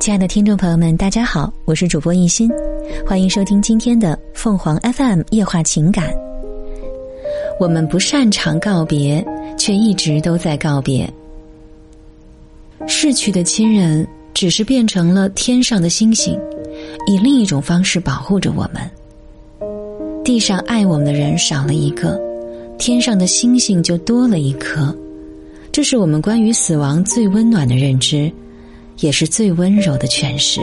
亲爱的听众朋友们，大家好，我是主播一心，欢迎收听今天的凤凰 FM 夜话情感。我们不擅长告别，却一直都在告别。逝去的亲人只是变成了天上的星星，以另一种方式保护着我们。地上爱我们的人少了一个，天上的星星就多了一颗。这是我们关于死亡最温暖的认知。也是最温柔的诠释。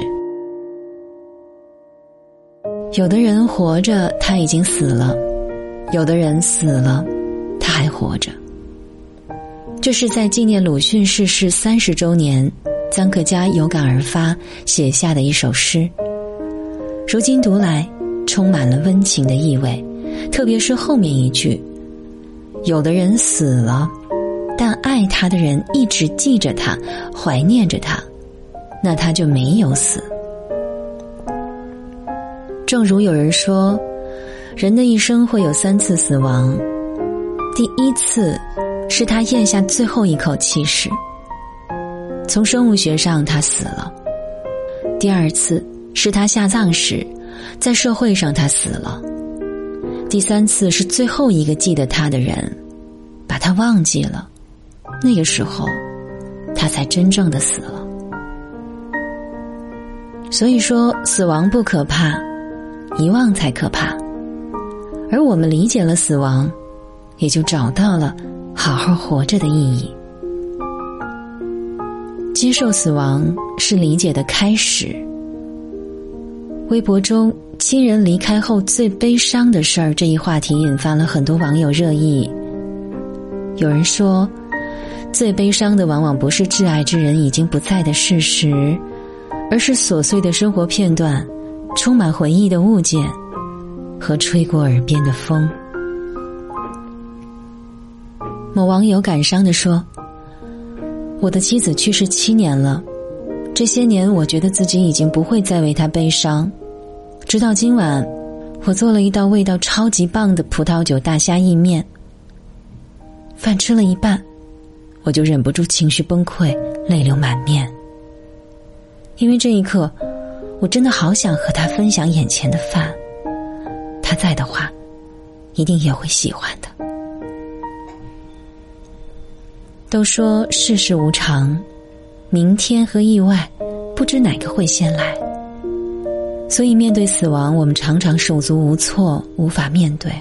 有的人活着，他已经死了；有的人死了，他还活着。这是在纪念鲁迅逝世三十周年，臧克家有感而发写下的一首诗。如今读来，充满了温情的意味，特别是后面一句：“有的人死了，但爱他的人一直记着他，怀念着他。”那他就没有死。正如有人说，人的一生会有三次死亡，第一次是他咽下最后一口气时，从生物学上他死了；第二次是他下葬时，在社会上他死了；第三次是最后一个记得他的人把他忘记了，那个时候他才真正的死了。所以说，死亡不可怕，遗忘才可怕。而我们理解了死亡，也就找到了好好活着的意义。接受死亡是理解的开始。微博中“亲人离开后最悲伤的事儿”这一话题引发了很多网友热议。有人说，最悲伤的往往不是挚爱之人已经不在的事实。而是琐碎的生活片段，充满回忆的物件，和吹过耳边的风。某网友感伤的说：“我的妻子去世七年了，这些年我觉得自己已经不会再为她悲伤。直到今晚，我做了一道味道超级棒的葡萄酒大虾意面。饭吃了一半，我就忍不住情绪崩溃，泪流满面。”因为这一刻，我真的好想和他分享眼前的饭。他在的话，一定也会喜欢的。都说世事无常，明天和意外，不知哪个会先来。所以面对死亡，我们常常手足无措，无法面对。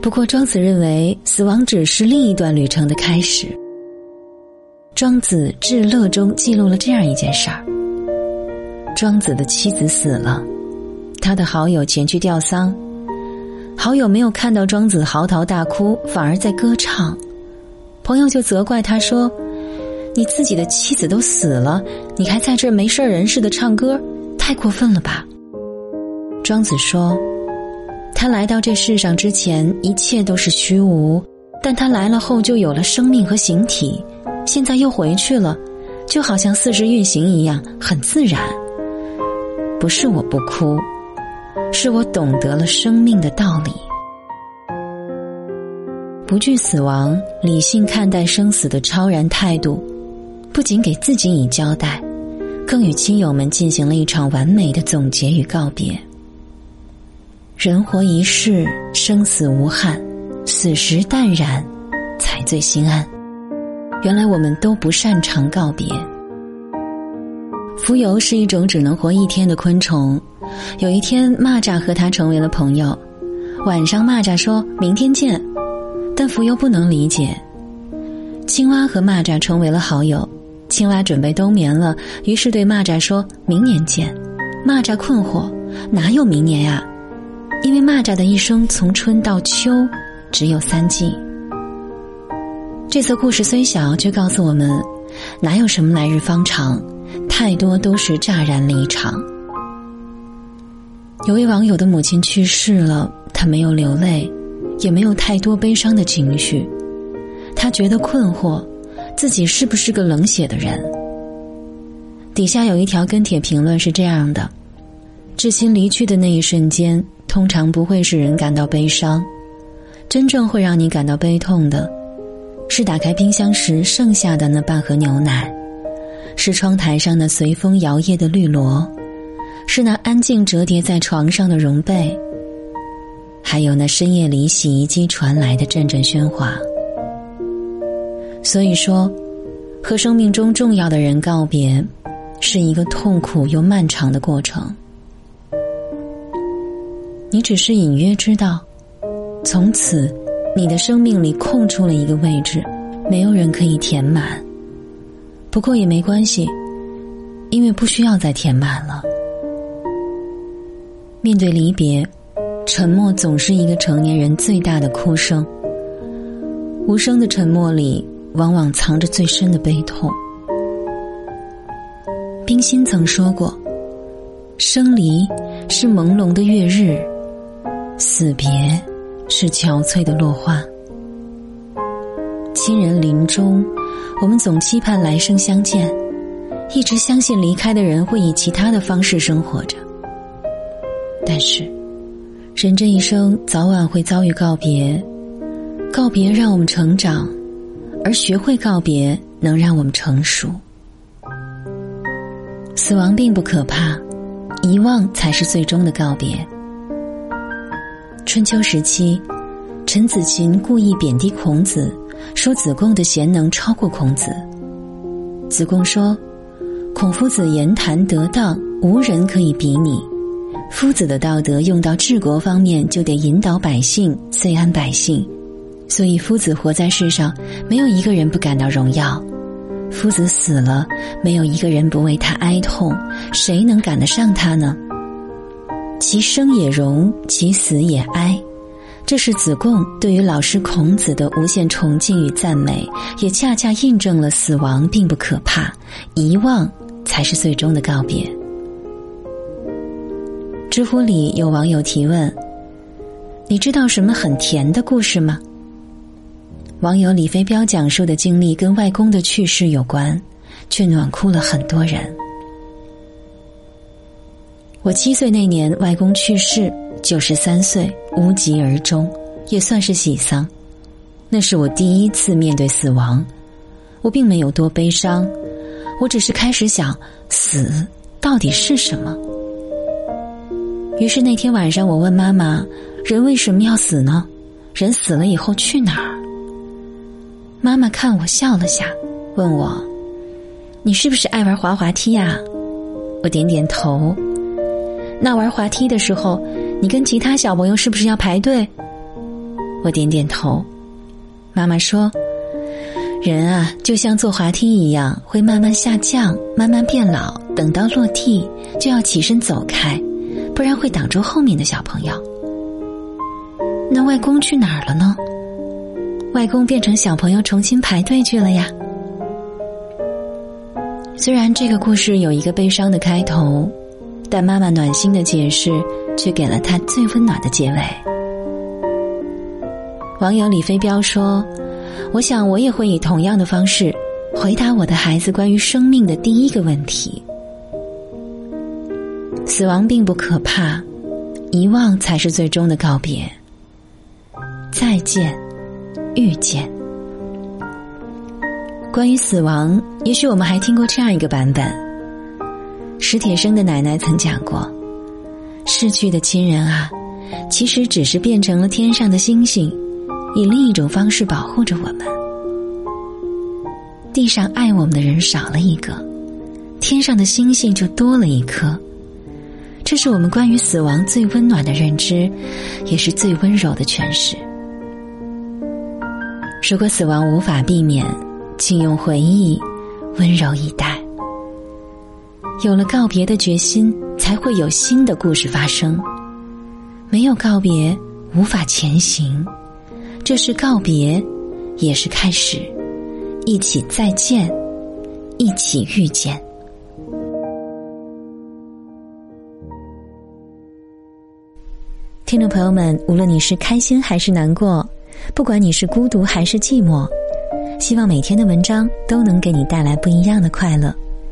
不过庄子认为，死亡只是另一段旅程的开始。庄子至乐中记录了这样一件事儿：庄子的妻子死了，他的好友前去吊丧，好友没有看到庄子嚎啕大哭，反而在歌唱，朋友就责怪他说：“你自己的妻子都死了，你还在这没事人似的唱歌，太过分了吧？”庄子说：“他来到这世上之前，一切都是虚无，但他来了后，就有了生命和形体。”现在又回去了，就好像四肢运行一样，很自然。不是我不哭，是我懂得了生命的道理，不惧死亡，理性看待生死的超然态度，不仅给自己以交代，更与亲友们进行了一场完美的总结与告别。人活一世，生死无憾，死时淡然，才最心安。原来我们都不擅长告别。蜉蝣是一种只能活一天的昆虫。有一天，蚂蚱和它成为了朋友。晚上，蚂蚱说明天见，但蜉蝣不能理解。青蛙和蚂蚱成为了好友。青蛙准备冬眠了，于是对蚂蚱说明年见。蚂蚱困惑：哪有明年呀？因为蚂蚱的一生从春到秋只有三季。这则故事虽小，却告诉我们，哪有什么来日方长，太多都是乍然离场。有位网友的母亲去世了，他没有流泪，也没有太多悲伤的情绪，他觉得困惑，自己是不是个冷血的人？底下有一条跟帖评论是这样的：至亲离去的那一瞬间，通常不会使人感到悲伤，真正会让你感到悲痛的。是打开冰箱时剩下的那半盒牛奶，是窗台上那随风摇曳的绿萝，是那安静折叠在床上的绒被，还有那深夜里洗衣机传来的阵阵喧哗。所以说，和生命中重要的人告别，是一个痛苦又漫长的过程。你只是隐约知道，从此，你的生命里空出了一个位置，没有人可以填满。不过也没关系，因为不需要再填满了。面对离别，沉默总是一个成年人最大的哭声。无声的沉默里。往往藏着最深的悲痛。冰心曾说过：“生离是朦胧的月日，死别是憔悴的落花。亲人临终，我们总期盼来生相见，一直相信离开的人会以其他的方式生活着。但是，人这一生早晚会遭遇告别，告别让我们成长。”而学会告别，能让我们成熟。死亡并不可怕，遗忘才是最终的告别。春秋时期，陈子琴故意贬低孔子，说子贡的贤能超过孔子。子贡说：“孔夫子言谈得当，无人可以比拟。夫子的道德用到治国方面，就得引导百姓，遂安百姓。”所以，夫子活在世上，没有一个人不感到荣耀；夫子死了，没有一个人不为他哀痛。谁能赶得上他呢？其生也荣，其死也哀。这是子贡对于老师孔子的无限崇敬与赞美，也恰恰印证了死亡并不可怕，遗忘才是最终的告别。知乎里有网友提问：“你知道什么很甜的故事吗？”网友李飞彪讲述的经历跟外公的去世有关，却暖哭了很多人。我七岁那年，外公去世，九十三岁，无疾而终，也算是喜丧。那是我第一次面对死亡，我并没有多悲伤，我只是开始想，死到底是什么？于是那天晚上，我问妈妈：“人为什么要死呢？人死了以后去哪儿？”妈妈看我笑了下，问我：“你是不是爱玩滑滑梯呀？”我点点头。那玩滑梯的时候，你跟其他小朋友是不是要排队？我点点头。妈妈说：“人啊，就像坐滑梯一样，会慢慢下降，慢慢变老，等到落地就要起身走开，不然会挡住后面的小朋友。”那外公去哪儿了呢？外公变成小朋友重新排队去了呀。虽然这个故事有一个悲伤的开头，但妈妈暖心的解释却给了他最温暖的结尾。网友李飞彪说：“我想我也会以同样的方式回答我的孩子关于生命的第一个问题。死亡并不可怕，遗忘才是最终的告别。再见。”遇见。关于死亡，也许我们还听过这样一个版本。史铁生的奶奶曾讲过：“逝去的亲人啊，其实只是变成了天上的星星，以另一种方式保护着我们。地上爱我们的人少了一个，天上的星星就多了一颗。这是我们关于死亡最温暖的认知，也是最温柔的诠释。”如果死亡无法避免，请用回忆温柔以待。有了告别的决心，才会有新的故事发生。没有告别，无法前行。这是告别，也是开始。一起再见，一起遇见。听众朋友们，无论你是开心还是难过。不管你是孤独还是寂寞，希望每天的文章都能给你带来不一样的快乐。